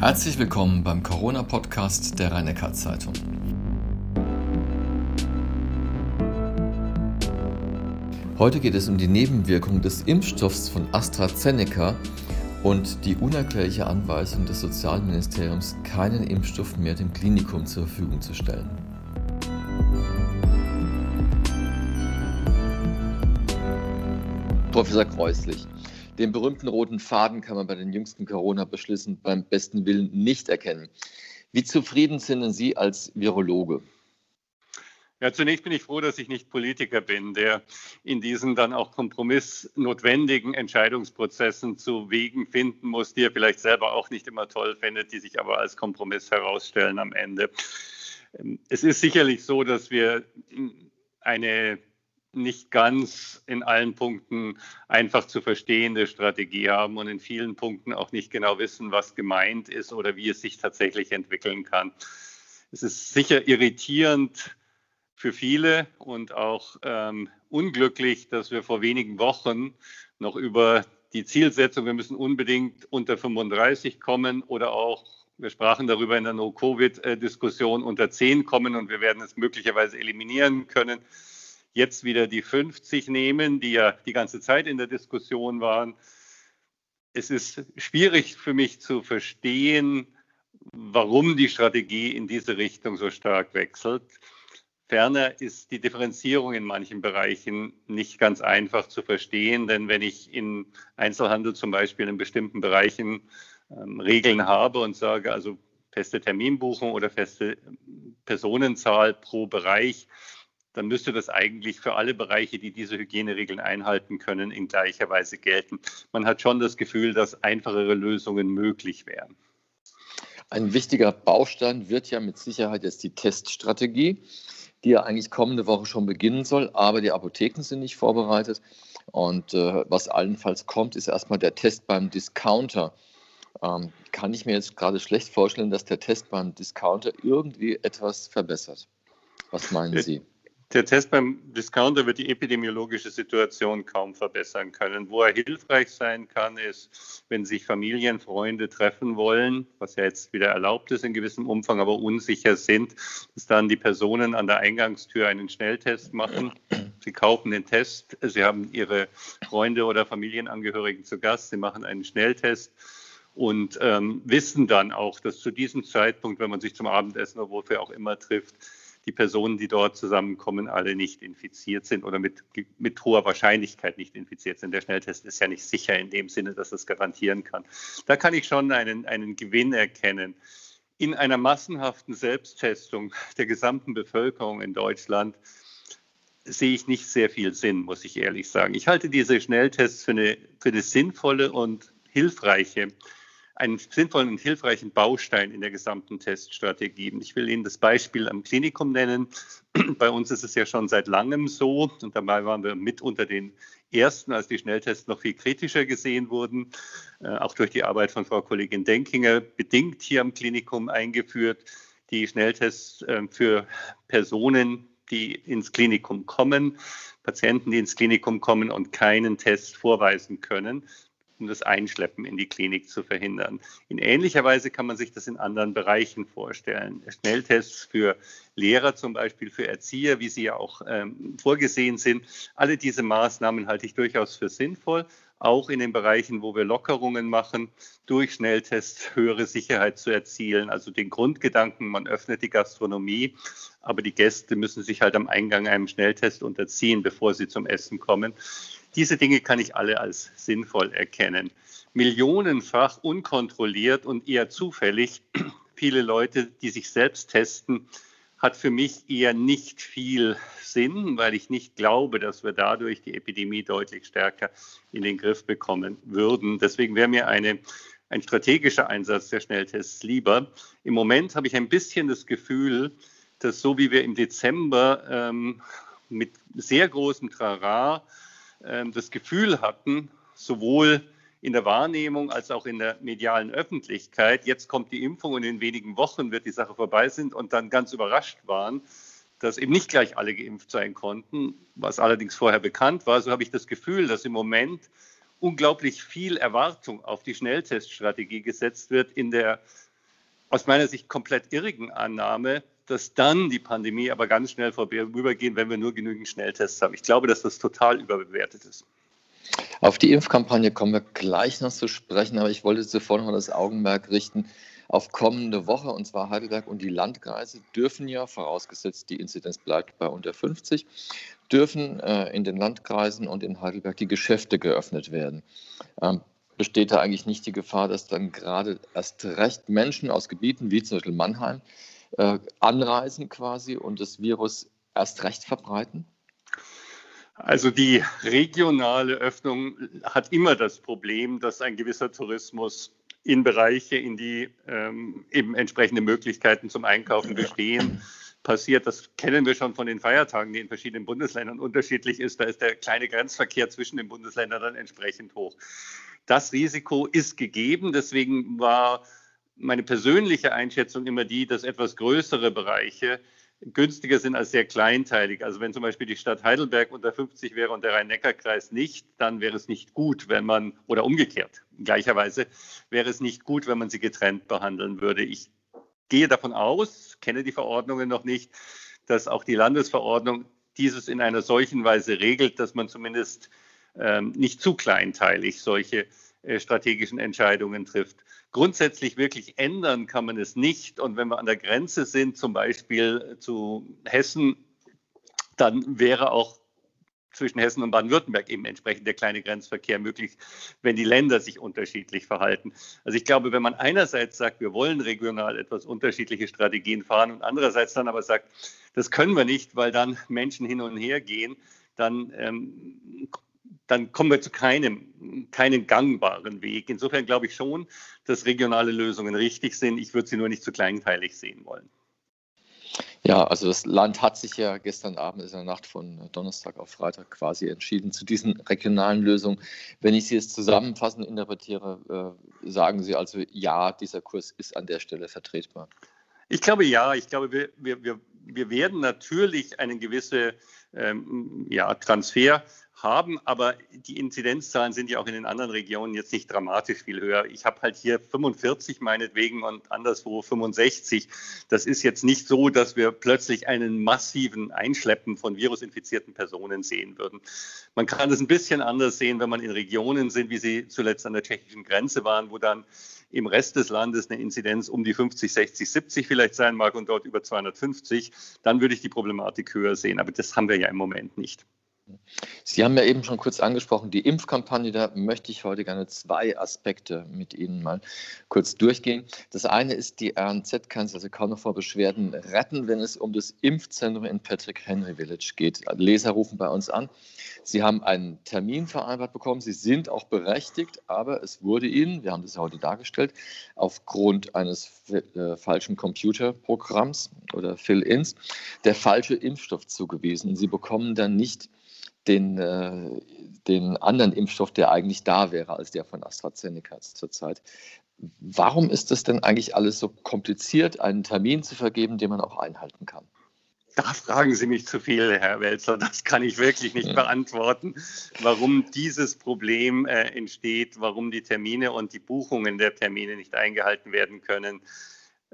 Herzlich willkommen beim Corona-Podcast der rhein zeitung Heute geht es um die Nebenwirkung des Impfstoffs von AstraZeneca und die unerklärliche Anweisung des Sozialministeriums, keinen Impfstoff mehr dem Klinikum zur Verfügung zu stellen. Professor Kreuslich, den berühmten roten Faden kann man bei den jüngsten Corona-Beschlüssen beim besten Willen nicht erkennen. Wie zufrieden sind Sie als Virologe? Ja, zunächst bin ich froh, dass ich nicht Politiker bin, der in diesen dann auch kompromissnotwendigen Entscheidungsprozessen zu Wegen finden muss, die er vielleicht selber auch nicht immer toll findet, die sich aber als Kompromiss herausstellen am Ende. Es ist sicherlich so, dass wir eine nicht ganz in allen Punkten einfach zu verstehende Strategie haben und in vielen Punkten auch nicht genau wissen, was gemeint ist oder wie es sich tatsächlich entwickeln kann. Es ist sicher irritierend für viele und auch ähm, unglücklich, dass wir vor wenigen Wochen noch über die Zielsetzung, wir müssen unbedingt unter 35 kommen oder auch wir sprachen darüber in der No-Covid-Diskussion unter 10 kommen und wir werden es möglicherweise eliminieren können jetzt wieder die 50 nehmen, die ja die ganze Zeit in der Diskussion waren. Es ist schwierig für mich zu verstehen, warum die Strategie in diese Richtung so stark wechselt. Ferner ist die Differenzierung in manchen Bereichen nicht ganz einfach zu verstehen, denn wenn ich in Einzelhandel zum Beispiel in bestimmten Bereichen ähm, Regeln habe und sage, also feste Terminbuchung oder feste Personenzahl pro Bereich, dann müsste das eigentlich für alle Bereiche, die diese Hygieneregeln einhalten können, in gleicher Weise gelten. Man hat schon das Gefühl, dass einfachere Lösungen möglich wären. Ein wichtiger Baustein wird ja mit Sicherheit jetzt die Teststrategie, die ja eigentlich kommende Woche schon beginnen soll, aber die Apotheken sind nicht vorbereitet. Und äh, was allenfalls kommt, ist erstmal der Test beim Discounter. Ähm, kann ich mir jetzt gerade schlecht vorstellen, dass der Test beim Discounter irgendwie etwas verbessert. Was meinen Sie? Der Test beim Discounter wird die epidemiologische Situation kaum verbessern können. Wo er hilfreich sein kann, ist, wenn sich Familien, Freunde treffen wollen, was ja jetzt wieder erlaubt ist in gewissem Umfang, aber unsicher sind, dass dann die Personen an der Eingangstür einen Schnelltest machen. Sie kaufen den Test, sie haben ihre Freunde oder Familienangehörigen zu Gast, sie machen einen Schnelltest und ähm, wissen dann auch, dass zu diesem Zeitpunkt, wenn man sich zum Abendessen oder wofür auch immer trifft, die Personen, die dort zusammenkommen, alle nicht infiziert sind oder mit, mit hoher Wahrscheinlichkeit nicht infiziert sind. Der Schnelltest ist ja nicht sicher in dem Sinne, dass es garantieren kann. Da kann ich schon einen, einen Gewinn erkennen. In einer massenhaften Selbsttestung der gesamten Bevölkerung in Deutschland sehe ich nicht sehr viel Sinn, muss ich ehrlich sagen. Ich halte diese Schnelltests für eine, für eine sinnvolle und hilfreiche einen sinnvollen und hilfreichen Baustein in der gesamten Teststrategie. Ich will Ihnen das Beispiel am Klinikum nennen. Bei uns ist es ja schon seit langem so und dabei waren wir mit unter den ersten, als die Schnelltests noch viel kritischer gesehen wurden, äh, auch durch die Arbeit von Frau Kollegin Denkinger bedingt hier am Klinikum eingeführt. Die Schnelltests äh, für Personen, die ins Klinikum kommen, Patienten, die ins Klinikum kommen und keinen Test vorweisen können, um das Einschleppen in die Klinik zu verhindern. In ähnlicher Weise kann man sich das in anderen Bereichen vorstellen. Schnelltests für Lehrer zum Beispiel, für Erzieher, wie sie ja auch ähm, vorgesehen sind. Alle diese Maßnahmen halte ich durchaus für sinnvoll, auch in den Bereichen, wo wir Lockerungen machen, durch Schnelltests höhere Sicherheit zu erzielen. Also den Grundgedanken, man öffnet die Gastronomie, aber die Gäste müssen sich halt am Eingang einem Schnelltest unterziehen, bevor sie zum Essen kommen. Diese Dinge kann ich alle als sinnvoll erkennen. Millionenfach unkontrolliert und eher zufällig viele Leute, die sich selbst testen, hat für mich eher nicht viel Sinn, weil ich nicht glaube, dass wir dadurch die Epidemie deutlich stärker in den Griff bekommen würden. Deswegen wäre mir eine, ein strategischer Einsatz der Schnelltests lieber. Im Moment habe ich ein bisschen das Gefühl, dass so wie wir im Dezember ähm, mit sehr großem Trara das Gefühl hatten, sowohl in der Wahrnehmung als auch in der medialen Öffentlichkeit, jetzt kommt die Impfung und in wenigen Wochen wird die Sache vorbei sind und dann ganz überrascht waren, dass eben nicht gleich alle geimpft sein konnten, was allerdings vorher bekannt war. So habe ich das Gefühl, dass im Moment unglaublich viel Erwartung auf die Schnellteststrategie gesetzt wird in der aus meiner Sicht komplett irrigen Annahme, dass dann die Pandemie aber ganz schnell vorübergehen, wenn wir nur genügend Schnelltests haben. Ich glaube, dass das total überbewertet ist. Auf die Impfkampagne kommen wir gleich noch zu sprechen, aber ich wollte zuvor noch das Augenmerk richten auf kommende Woche, und zwar Heidelberg und die Landkreise dürfen ja, vorausgesetzt die Inzidenz bleibt bei unter 50, dürfen äh, in den Landkreisen und in Heidelberg die Geschäfte geöffnet werden. Ähm, besteht da eigentlich nicht die Gefahr, dass dann gerade erst recht Menschen aus Gebieten wie zum Beispiel Mannheim äh, anreisen quasi und das Virus erst recht verbreiten? Also die regionale Öffnung hat immer das Problem, dass ein gewisser Tourismus in Bereiche, in die ähm, eben entsprechende Möglichkeiten zum Einkaufen bestehen, passiert. Das kennen wir schon von den Feiertagen, die in verschiedenen Bundesländern unterschiedlich ist. Da ist der kleine Grenzverkehr zwischen den Bundesländern dann entsprechend hoch. Das Risiko ist gegeben. Deswegen war meine persönliche Einschätzung immer die, dass etwas größere Bereiche günstiger sind als sehr kleinteilig. Also wenn zum Beispiel die Stadt Heidelberg unter 50 wäre und der Rhein-Neckar-Kreis nicht, dann wäre es nicht gut, wenn man, oder umgekehrt, gleicherweise, wäre es nicht gut, wenn man sie getrennt behandeln würde. Ich gehe davon aus, kenne die Verordnungen noch nicht, dass auch die Landesverordnung dieses in einer solchen Weise regelt, dass man zumindest ähm, nicht zu kleinteilig solche äh, strategischen Entscheidungen trifft. Grundsätzlich wirklich ändern kann man es nicht. Und wenn wir an der Grenze sind, zum Beispiel zu Hessen, dann wäre auch zwischen Hessen und Baden-Württemberg eben entsprechend der kleine Grenzverkehr möglich, wenn die Länder sich unterschiedlich verhalten. Also ich glaube, wenn man einerseits sagt, wir wollen regional etwas unterschiedliche Strategien fahren und andererseits dann aber sagt, das können wir nicht, weil dann Menschen hin und her gehen, dann ähm, dann kommen wir zu keinem, keinem gangbaren Weg. Insofern glaube ich schon, dass regionale Lösungen richtig sind. Ich würde sie nur nicht zu kleinteilig sehen wollen. Ja, also das Land hat sich ja gestern Abend, in der Nacht von Donnerstag auf Freitag quasi entschieden zu diesen regionalen Lösungen. Wenn ich Sie jetzt zusammenfassend interpretiere, äh, sagen Sie also, ja, dieser Kurs ist an der Stelle vertretbar. Ich glaube ja. Ich glaube, wir, wir, wir, wir werden natürlich einen gewissen ähm, ja, Transfer haben, aber die Inzidenzzahlen sind ja auch in den anderen Regionen jetzt nicht dramatisch viel höher. Ich habe halt hier 45 meinetwegen und anderswo 65. Das ist jetzt nicht so, dass wir plötzlich einen massiven Einschleppen von virusinfizierten Personen sehen würden. Man kann es ein bisschen anders sehen, wenn man in Regionen sind, wie sie zuletzt an der tschechischen Grenze waren, wo dann im Rest des Landes eine Inzidenz um die 50, 60, 70 vielleicht sein mag und dort über 250, dann würde ich die Problematik höher sehen. Aber das haben wir ja im Moment nicht. Sie haben ja eben schon kurz angesprochen, die Impfkampagne, da möchte ich heute gerne zwei Aspekte mit Ihnen mal kurz durchgehen. Das eine ist, die RNZ kann sich also kaum noch vor Beschwerden retten, wenn es um das Impfzentrum in Patrick Henry Village geht. Leser rufen bei uns an. Sie haben einen Termin vereinbart bekommen, Sie sind auch berechtigt, aber es wurde Ihnen, wir haben das ja heute dargestellt, aufgrund eines äh, falschen Computerprogramms oder Fill-ins der falsche Impfstoff zugewiesen. Sie bekommen dann nicht den, äh, den anderen Impfstoff, der eigentlich da wäre als der von AstraZeneca zurzeit. Warum ist es denn eigentlich alles so kompliziert, einen Termin zu vergeben, den man auch einhalten kann? Da fragen Sie mich zu viel, Herr Welzer. Das kann ich wirklich nicht beantworten, warum dieses Problem äh, entsteht, warum die Termine und die Buchungen der Termine nicht eingehalten werden können.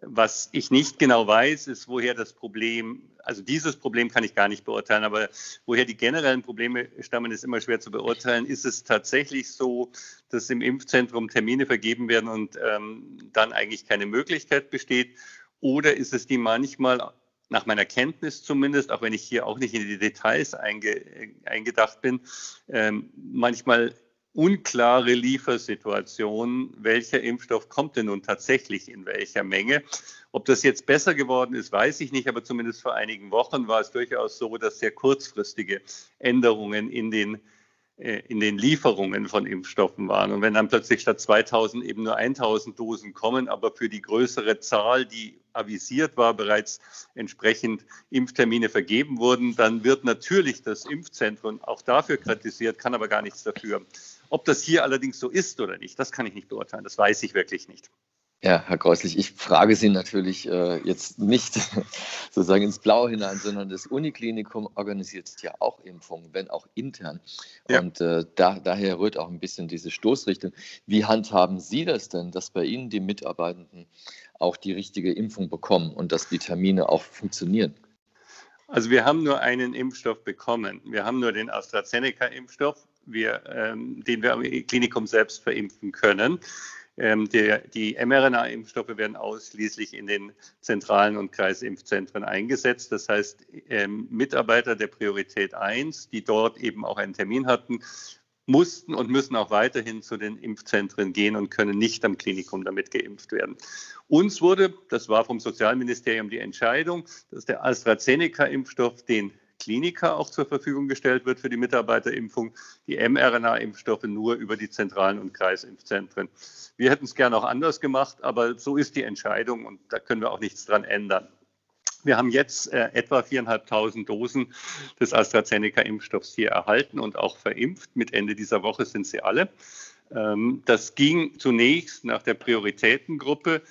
Was ich nicht genau weiß, ist, woher das Problem, also dieses Problem kann ich gar nicht beurteilen, aber woher die generellen Probleme stammen, ist immer schwer zu beurteilen. Ist es tatsächlich so, dass im Impfzentrum Termine vergeben werden und ähm, dann eigentlich keine Möglichkeit besteht? Oder ist es die manchmal, nach meiner Kenntnis zumindest, auch wenn ich hier auch nicht in die Details einge, eingedacht bin, ähm, manchmal unklare Liefersituation, welcher Impfstoff kommt denn nun tatsächlich in welcher Menge. Ob das jetzt besser geworden ist, weiß ich nicht, aber zumindest vor einigen Wochen war es durchaus so, dass sehr kurzfristige Änderungen in den äh, in den Lieferungen von Impfstoffen waren. Und wenn dann plötzlich statt 2000 eben nur 1000 Dosen kommen, aber für die größere Zahl, die avisiert war, bereits entsprechend Impftermine vergeben wurden, dann wird natürlich das Impfzentrum auch dafür kritisiert, kann aber gar nichts dafür. Ob das hier allerdings so ist oder nicht, das kann ich nicht beurteilen. Das weiß ich wirklich nicht. Ja, Herr Kreuslich, ich frage Sie natürlich äh, jetzt nicht sozusagen ins Blaue hinein, sondern das Uniklinikum organisiert ja auch Impfungen, wenn auch intern. Ja. Und äh, da, daher rührt auch ein bisschen diese Stoßrichtung. Wie handhaben Sie das denn, dass bei Ihnen die Mitarbeitenden auch die richtige Impfung bekommen und dass die Termine auch funktionieren? Also wir haben nur einen Impfstoff bekommen. Wir haben nur den AstraZeneca-Impfstoff, ähm, den wir am Klinikum selbst verimpfen können. Ähm, der, die mRNA-Impfstoffe werden ausschließlich in den zentralen und Kreisimpfzentren eingesetzt. Das heißt, ähm, Mitarbeiter der Priorität 1, die dort eben auch einen Termin hatten, mussten und müssen auch weiterhin zu den Impfzentren gehen und können nicht am Klinikum damit geimpft werden. Uns wurde, das war vom Sozialministerium die Entscheidung, dass der AstraZeneca-Impfstoff den Kliniker auch zur Verfügung gestellt wird für die Mitarbeterimpfung, die mRNA-Impfstoffe nur über die zentralen und Kreisimpfzentren. Wir hätten es gerne auch anders gemacht, aber so ist die Entscheidung und da können wir auch nichts dran ändern. Wir haben jetzt äh, etwa 4.500 Dosen des AstraZeneca-Impfstoffs hier erhalten und auch verimpft. Mit Ende dieser Woche sind sie alle. Ähm, das ging zunächst nach der Prioritätengruppe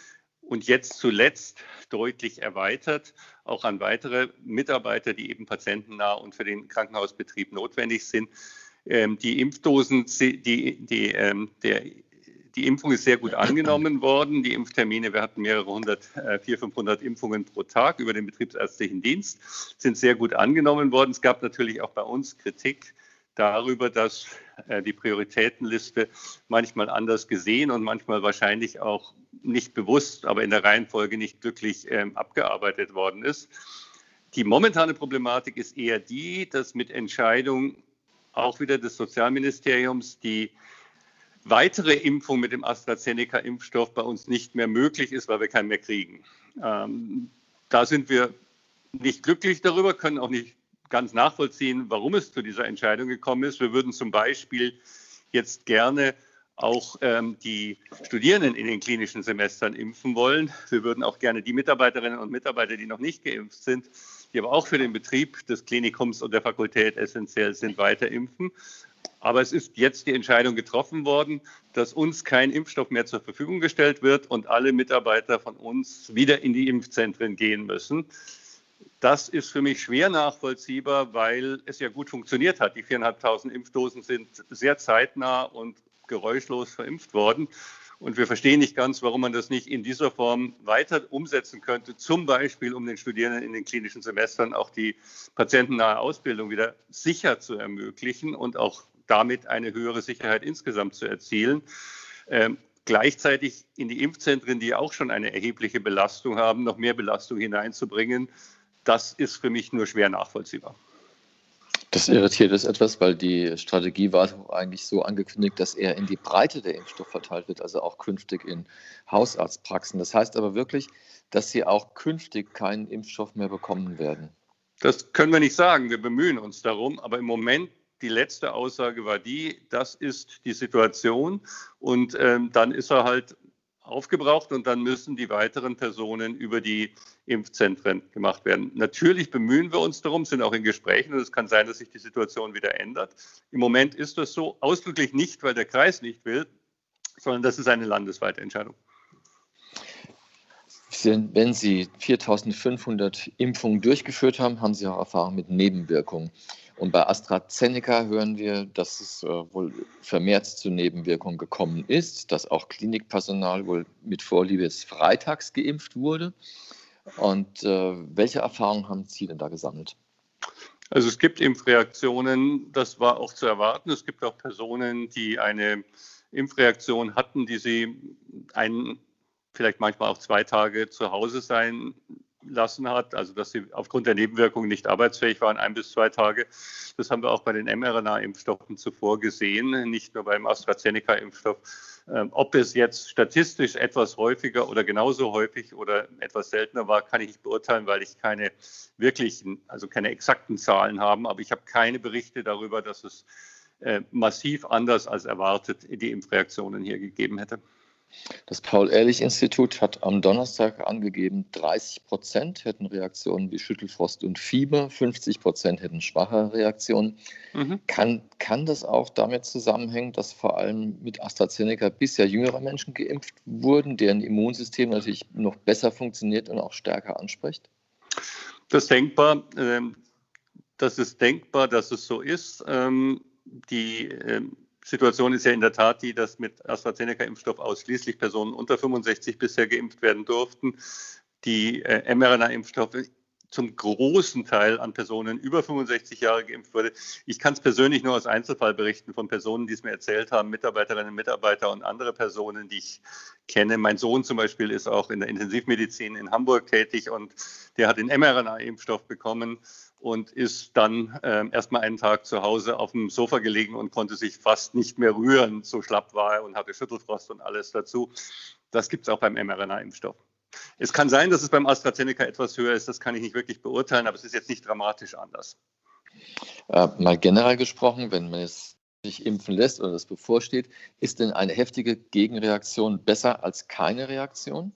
und jetzt zuletzt deutlich erweitert, auch an weitere Mitarbeiter, die eben patientennah und für den Krankenhausbetrieb notwendig sind. Ähm, die Impfdosen, die, die, ähm, der, die Impfung ist sehr gut angenommen worden. Die Impftermine, wir hatten mehrere hundert, äh, 400, 500 Impfungen pro Tag über den betriebsärztlichen Dienst, sind sehr gut angenommen worden. Es gab natürlich auch bei uns Kritik darüber, dass äh, die Prioritätenliste manchmal anders gesehen und manchmal wahrscheinlich auch nicht bewusst, aber in der Reihenfolge nicht glücklich ähm, abgearbeitet worden ist. Die momentane Problematik ist eher die, dass mit Entscheidung auch wieder des Sozialministeriums die weitere Impfung mit dem AstraZeneca-Impfstoff bei uns nicht mehr möglich ist, weil wir keinen mehr kriegen. Ähm, da sind wir nicht glücklich darüber, können auch nicht ganz nachvollziehen, warum es zu dieser Entscheidung gekommen ist. Wir würden zum Beispiel jetzt gerne auch ähm, die Studierenden in den klinischen Semestern impfen wollen. Wir würden auch gerne die Mitarbeiterinnen und Mitarbeiter, die noch nicht geimpft sind, die aber auch für den Betrieb des Klinikums und der Fakultät essentiell sind, weiter impfen. Aber es ist jetzt die Entscheidung getroffen worden, dass uns kein Impfstoff mehr zur Verfügung gestellt wird und alle Mitarbeiter von uns wieder in die Impfzentren gehen müssen. Das ist für mich schwer nachvollziehbar, weil es ja gut funktioniert hat. Die 4.500 Impfdosen sind sehr zeitnah und geräuschlos verimpft worden. Und wir verstehen nicht ganz, warum man das nicht in dieser Form weiter umsetzen könnte, zum Beispiel um den Studierenden in den klinischen Semestern auch die patientennahe Ausbildung wieder sicher zu ermöglichen und auch damit eine höhere Sicherheit insgesamt zu erzielen. Ähm, gleichzeitig in die Impfzentren, die auch schon eine erhebliche Belastung haben, noch mehr Belastung hineinzubringen, das ist für mich nur schwer nachvollziehbar. Das irritiert es etwas, weil die Strategie war eigentlich so angekündigt, dass er in die Breite der Impfstoff verteilt wird, also auch künftig in Hausarztpraxen. Das heißt aber wirklich, dass sie auch künftig keinen Impfstoff mehr bekommen werden. Das können wir nicht sagen. Wir bemühen uns darum. Aber im Moment, die letzte Aussage war die, das ist die Situation. Und ähm, dann ist er halt aufgebraucht und dann müssen die weiteren Personen über die Impfzentren gemacht werden. Natürlich bemühen wir uns darum, sind auch in Gesprächen und es kann sein, dass sich die Situation wieder ändert. Im Moment ist das so ausdrücklich nicht, weil der Kreis nicht will, sondern das ist eine landesweite Entscheidung. Wenn Sie 4500 Impfungen durchgeführt haben, haben Sie auch Erfahrung mit Nebenwirkungen. Und bei AstraZeneca hören wir, dass es äh, wohl vermehrt zu Nebenwirkungen gekommen ist, dass auch Klinikpersonal wohl mit Vorliebe Freitags geimpft wurde. Und äh, welche Erfahrungen haben Sie denn da gesammelt? Also es gibt Impfreaktionen, das war auch zu erwarten. Es gibt auch Personen, die eine Impfreaktion hatten, die sie ein, vielleicht manchmal auch zwei Tage zu Hause sein lassen hat, also dass sie aufgrund der Nebenwirkungen nicht arbeitsfähig waren, ein bis zwei Tage. Das haben wir auch bei den mRNA-Impfstoffen zuvor gesehen, nicht nur beim AstraZeneca-Impfstoff. Ähm, ob es jetzt statistisch etwas häufiger oder genauso häufig oder etwas seltener war, kann ich nicht beurteilen, weil ich keine wirklichen, also keine exakten Zahlen habe. Aber ich habe keine Berichte darüber, dass es äh, massiv anders als erwartet die Impfreaktionen hier gegeben hätte. Das Paul-Ehrlich-Institut hat am Donnerstag angegeben, 30 Prozent hätten Reaktionen wie Schüttelfrost und Fieber, 50 Prozent hätten schwache Reaktionen. Mhm. Kann, kann das auch damit zusammenhängen, dass vor allem mit AstraZeneca bisher jüngere Menschen geimpft wurden, deren Immunsystem natürlich noch besser funktioniert und auch stärker anspricht? Das ist denkbar. Ähm, das ist denkbar, dass es so ist. Ähm, die ähm, Situation ist ja in der Tat die, dass mit AstraZeneca-Impfstoff ausschließlich Personen unter 65 bisher geimpft werden durften. Die äh, mRNA-Impfstoffe zum großen Teil an Personen über 65 Jahre geimpft wurde. Ich kann es persönlich nur aus Einzelfall berichten von Personen, die es mir erzählt haben, Mitarbeiterinnen und Mitarbeiter und andere Personen, die ich kenne. Mein Sohn zum Beispiel ist auch in der Intensivmedizin in Hamburg tätig und der hat den mRNA-Impfstoff bekommen und ist dann äh, erstmal einen Tag zu Hause auf dem Sofa gelegen und konnte sich fast nicht mehr rühren. So schlapp war er und hatte Schüttelfrost und alles dazu. Das gibt es auch beim mRNA-Impfstoff. Es kann sein, dass es beim AstraZeneca etwas höher ist, das kann ich nicht wirklich beurteilen, aber es ist jetzt nicht dramatisch anders. Äh, mal generell gesprochen, wenn man es sich impfen lässt oder das bevorsteht, ist denn eine heftige Gegenreaktion besser als keine Reaktion?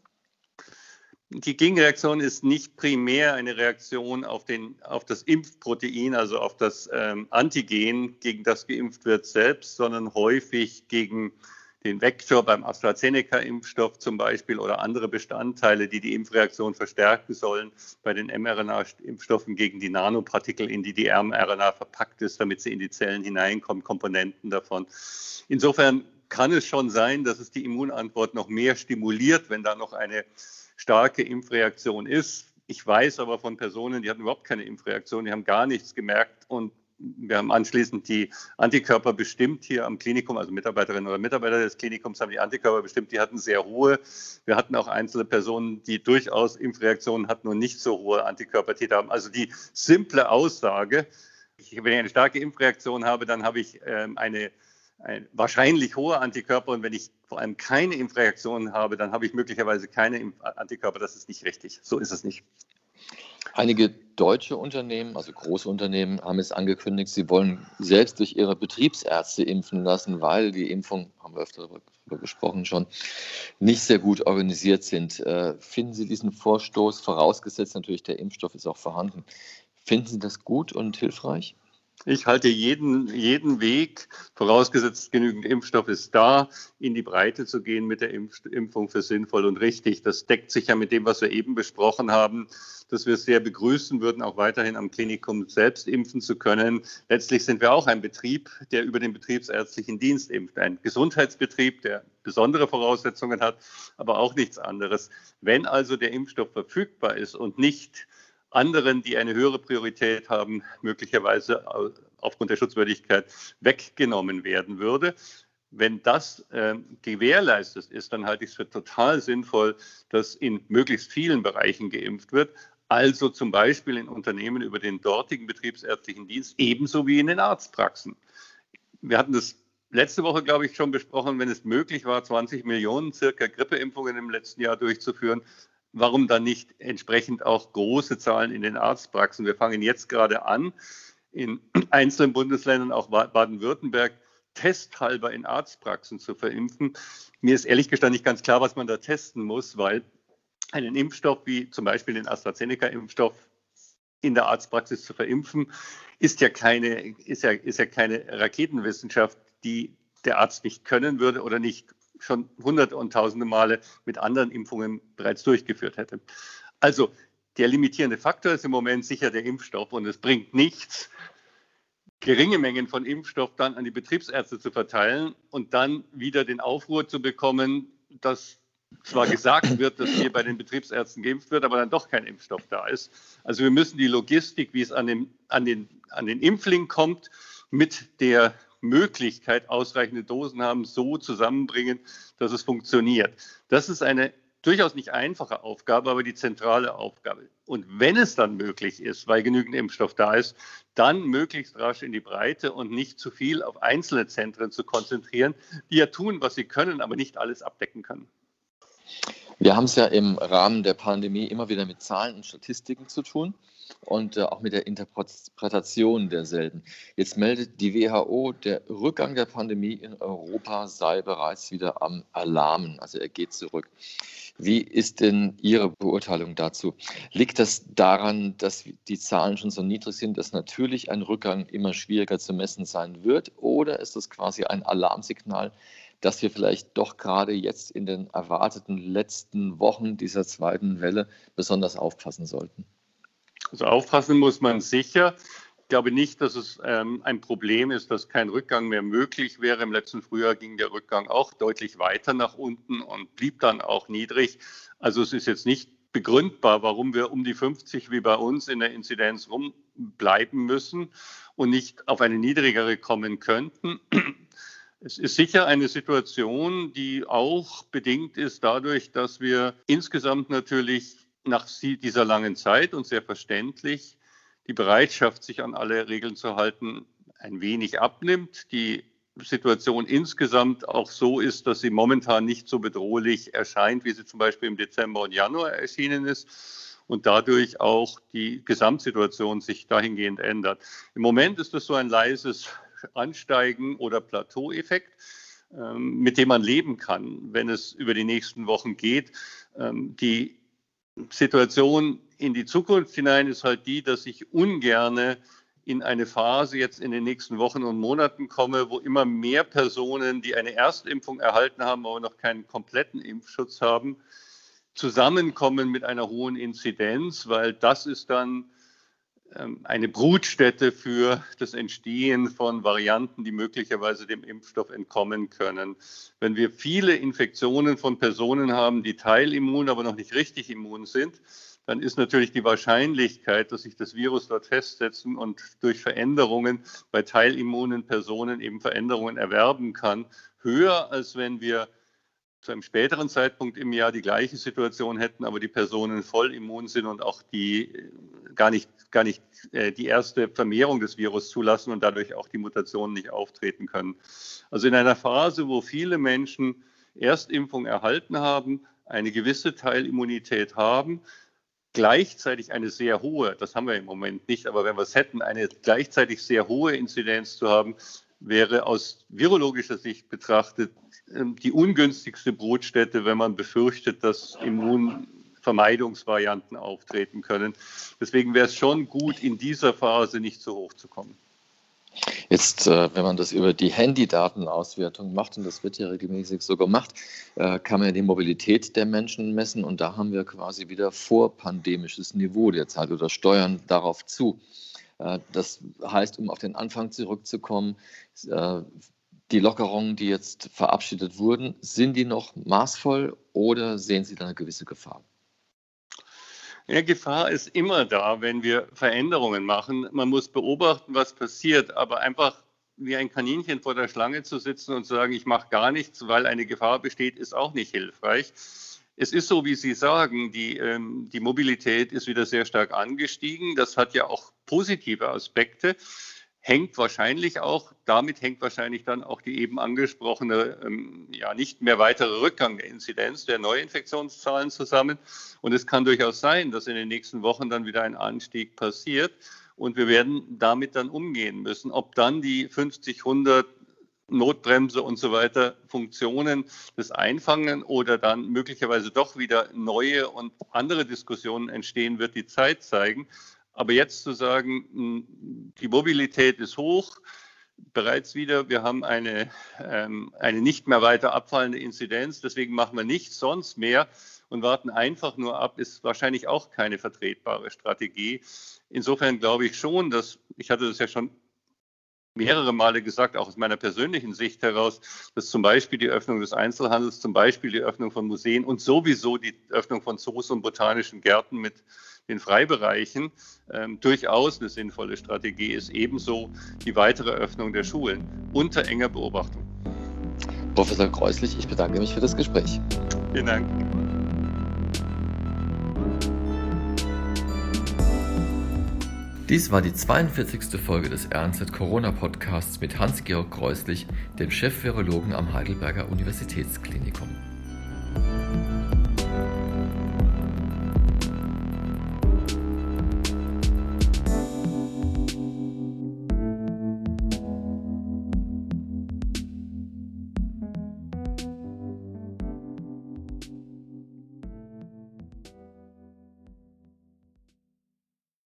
Die Gegenreaktion ist nicht primär eine Reaktion auf, den, auf das Impfprotein, also auf das ähm, Antigen, gegen das geimpft wird selbst, sondern häufig gegen den Vektor beim AstraZeneca-Impfstoff zum Beispiel oder andere Bestandteile, die die Impfreaktion verstärken sollen, bei den mRNA-Impfstoffen gegen die Nanopartikel, in die die mRNA verpackt ist, damit sie in die Zellen hineinkommen, Komponenten davon. Insofern kann es schon sein, dass es die Immunantwort noch mehr stimuliert, wenn da noch eine starke Impfreaktion ist. Ich weiß aber von Personen, die hatten überhaupt keine Impfreaktion, die haben gar nichts gemerkt und wir haben anschließend die Antikörper bestimmt hier am Klinikum, also Mitarbeiterinnen oder Mitarbeiter des Klinikums haben die Antikörper bestimmt, die hatten sehr hohe. Wir hatten auch einzelne Personen, die durchaus Impfreaktionen hatten und nicht so hohe Antikörpertäter haben. Also die simple Aussage, wenn ich eine starke Impfreaktion habe, dann habe ich ähm, eine ein wahrscheinlich hohe Antikörper und wenn ich vor allem keine Impfreaktionen habe, dann habe ich möglicherweise keine Antikörper. Das ist nicht richtig. So ist es nicht. Einige deutsche Unternehmen, also große Unternehmen, haben es angekündigt, sie wollen selbst durch ihre Betriebsärzte impfen lassen, weil die Impfung, haben wir öfter darüber gesprochen schon, nicht sehr gut organisiert sind. Äh, finden Sie diesen Vorstoß, vorausgesetzt natürlich der Impfstoff ist auch vorhanden, finden Sie das gut und hilfreich? Ich halte jeden, jeden Weg, vorausgesetzt genügend Impfstoff ist da, in die Breite zu gehen mit der Impf Impfung für sinnvoll und richtig. Das deckt sich ja mit dem, was wir eben besprochen haben, dass wir es sehr begrüßen würden, auch weiterhin am Klinikum selbst impfen zu können. Letztlich sind wir auch ein Betrieb, der über den betriebsärztlichen Dienst impft. Ein Gesundheitsbetrieb, der besondere Voraussetzungen hat, aber auch nichts anderes. Wenn also der Impfstoff verfügbar ist und nicht anderen, die eine höhere Priorität haben, möglicherweise aufgrund der Schutzwürdigkeit weggenommen werden würde. Wenn das äh, gewährleistet ist, dann halte ich es für total sinnvoll, dass in möglichst vielen Bereichen geimpft wird. Also zum Beispiel in Unternehmen über den dortigen betriebsärztlichen Dienst, ebenso wie in den Arztpraxen. Wir hatten das letzte Woche, glaube ich, schon besprochen, wenn es möglich war, 20 Millionen circa Grippeimpfungen im letzten Jahr durchzuführen, warum dann nicht entsprechend auch große Zahlen in den Arztpraxen? Wir fangen jetzt gerade an, in einzelnen Bundesländern, auch Baden-Württemberg, testhalber in Arztpraxen zu verimpfen. Mir ist ehrlich gestanden nicht ganz klar, was man da testen muss, weil einen Impfstoff wie zum Beispiel den AstraZeneca-Impfstoff in der Arztpraxis zu verimpfen, ist ja keine, ist ja, ist ja keine Raketenwissenschaft, die der Arzt nicht können würde oder nicht schon hunderte und tausende Male mit anderen Impfungen bereits durchgeführt hätte. Also der limitierende Faktor ist im Moment sicher der Impfstoff und es bringt nichts, geringe Mengen von Impfstoff dann an die Betriebsärzte zu verteilen und dann wieder den Aufruhr zu bekommen, dass zwar gesagt wird, dass hier bei den Betriebsärzten geimpft wird, aber dann doch kein Impfstoff da ist. Also wir müssen die Logistik, wie es an den, an den, an den Impfling kommt, mit der Möglichkeit, ausreichende Dosen haben, so zusammenbringen, dass es funktioniert. Das ist eine durchaus nicht einfache Aufgabe, aber die zentrale Aufgabe. Und wenn es dann möglich ist, weil genügend Impfstoff da ist, dann möglichst rasch in die Breite und nicht zu viel auf einzelne Zentren zu konzentrieren, die ja tun, was sie können, aber nicht alles abdecken können. Wir haben es ja im Rahmen der Pandemie immer wieder mit Zahlen und Statistiken zu tun. Und äh, auch mit der Interpretation derselben. Jetzt meldet die WHO, der Rückgang der Pandemie in Europa sei bereits wieder am Alarmen, also er geht zurück. Wie ist denn Ihre Beurteilung dazu? Liegt das daran, dass die Zahlen schon so niedrig sind, dass natürlich ein Rückgang immer schwieriger zu messen sein wird? Oder ist das quasi ein Alarmsignal, dass wir vielleicht doch gerade jetzt in den erwarteten letzten Wochen dieser zweiten Welle besonders aufpassen sollten? Also aufpassen muss man sicher. Ich glaube nicht, dass es ähm, ein Problem ist, dass kein Rückgang mehr möglich wäre. Im letzten Frühjahr ging der Rückgang auch deutlich weiter nach unten und blieb dann auch niedrig. Also es ist jetzt nicht begründbar, warum wir um die 50 wie bei uns in der Inzidenz rumbleiben müssen und nicht auf eine niedrigere kommen könnten. Es ist sicher eine Situation, die auch bedingt ist dadurch, dass wir insgesamt natürlich nach dieser langen Zeit und sehr verständlich die Bereitschaft, sich an alle Regeln zu halten, ein wenig abnimmt. Die Situation insgesamt auch so ist, dass sie momentan nicht so bedrohlich erscheint, wie sie zum Beispiel im Dezember und Januar erschienen ist und dadurch auch die Gesamtsituation sich dahingehend ändert. Im Moment ist das so ein leises Ansteigen oder Plateaueffekt, ähm, mit dem man leben kann, wenn es über die nächsten Wochen geht. Ähm, die Situation in die Zukunft hinein ist halt die, dass ich ungerne in eine Phase jetzt in den nächsten Wochen und Monaten komme, wo immer mehr Personen, die eine Erstimpfung erhalten haben, aber noch keinen kompletten Impfschutz haben, zusammenkommen mit einer hohen Inzidenz, weil das ist dann eine Brutstätte für das Entstehen von Varianten, die möglicherweise dem Impfstoff entkommen können. Wenn wir viele Infektionen von Personen haben, die teilimmun, aber noch nicht richtig immun sind, dann ist natürlich die Wahrscheinlichkeit, dass sich das Virus dort festsetzen und durch Veränderungen bei teilimmunen Personen eben Veränderungen erwerben kann, höher, als wenn wir zu einem späteren Zeitpunkt im Jahr die gleiche Situation hätten, aber die Personen voll immun sind und auch die gar nicht, gar nicht äh, die erste Vermehrung des Virus zulassen und dadurch auch die Mutationen nicht auftreten können. Also in einer Phase, wo viele Menschen Erstimpfung erhalten haben, eine gewisse Teilimmunität haben, gleichzeitig eine sehr hohe, das haben wir im Moment nicht, aber wenn wir es hätten, eine gleichzeitig sehr hohe Inzidenz zu haben, wäre aus virologischer Sicht betrachtet ähm, die ungünstigste Brutstätte, wenn man befürchtet, dass Immunvermeidungsvarianten auftreten können. Deswegen wäre es schon gut, in dieser Phase nicht so hoch zu kommen. Jetzt, äh, wenn man das über die Handydatenauswertung macht, und das wird ja regelmäßig so gemacht, äh, kann man ja die Mobilität der Menschen messen und da haben wir quasi wieder vorpandemisches Niveau derzeit oder steuern darauf zu. Äh, das heißt, um auf den Anfang zurückzukommen, die Lockerungen, die jetzt verabschiedet wurden, sind die noch maßvoll oder sehen Sie da eine gewisse Gefahr? Ja, Gefahr ist immer da, wenn wir Veränderungen machen. Man muss beobachten, was passiert, aber einfach wie ein Kaninchen vor der Schlange zu sitzen und zu sagen, ich mache gar nichts, weil eine Gefahr besteht, ist auch nicht hilfreich. Es ist so, wie Sie sagen, die, ähm, die Mobilität ist wieder sehr stark angestiegen. Das hat ja auch positive Aspekte hängt wahrscheinlich auch, damit hängt wahrscheinlich dann auch die eben angesprochene, ähm, ja, nicht mehr weitere Rückgang der Inzidenz der Neuinfektionszahlen zusammen. Und es kann durchaus sein, dass in den nächsten Wochen dann wieder ein Anstieg passiert. Und wir werden damit dann umgehen müssen. Ob dann die 50, 100 Notbremse und so weiter Funktionen das einfangen oder dann möglicherweise doch wieder neue und andere Diskussionen entstehen, wird die Zeit zeigen. Aber jetzt zu sagen, hm, die Mobilität ist hoch, bereits wieder, wir haben eine, ähm, eine nicht mehr weiter abfallende Inzidenz, deswegen machen wir nichts sonst mehr und warten einfach nur ab, ist wahrscheinlich auch keine vertretbare Strategie. Insofern glaube ich schon, dass, ich hatte das ja schon mehrere Male gesagt, auch aus meiner persönlichen Sicht heraus, dass zum Beispiel die Öffnung des Einzelhandels, zum Beispiel die Öffnung von Museen und sowieso die Öffnung von Zoos und botanischen Gärten mit den Freibereichen ähm, durchaus eine sinnvolle Strategie ist. Ebenso die weitere Öffnung der Schulen unter enger Beobachtung. Professor Kreuslich, ich bedanke mich für das Gespräch. Vielen Dank. Dies war die 42. Folge des RNZ Corona Podcasts mit Hans-Georg Kreuslich, dem Chef-Virologen am Heidelberger Universitätsklinikum.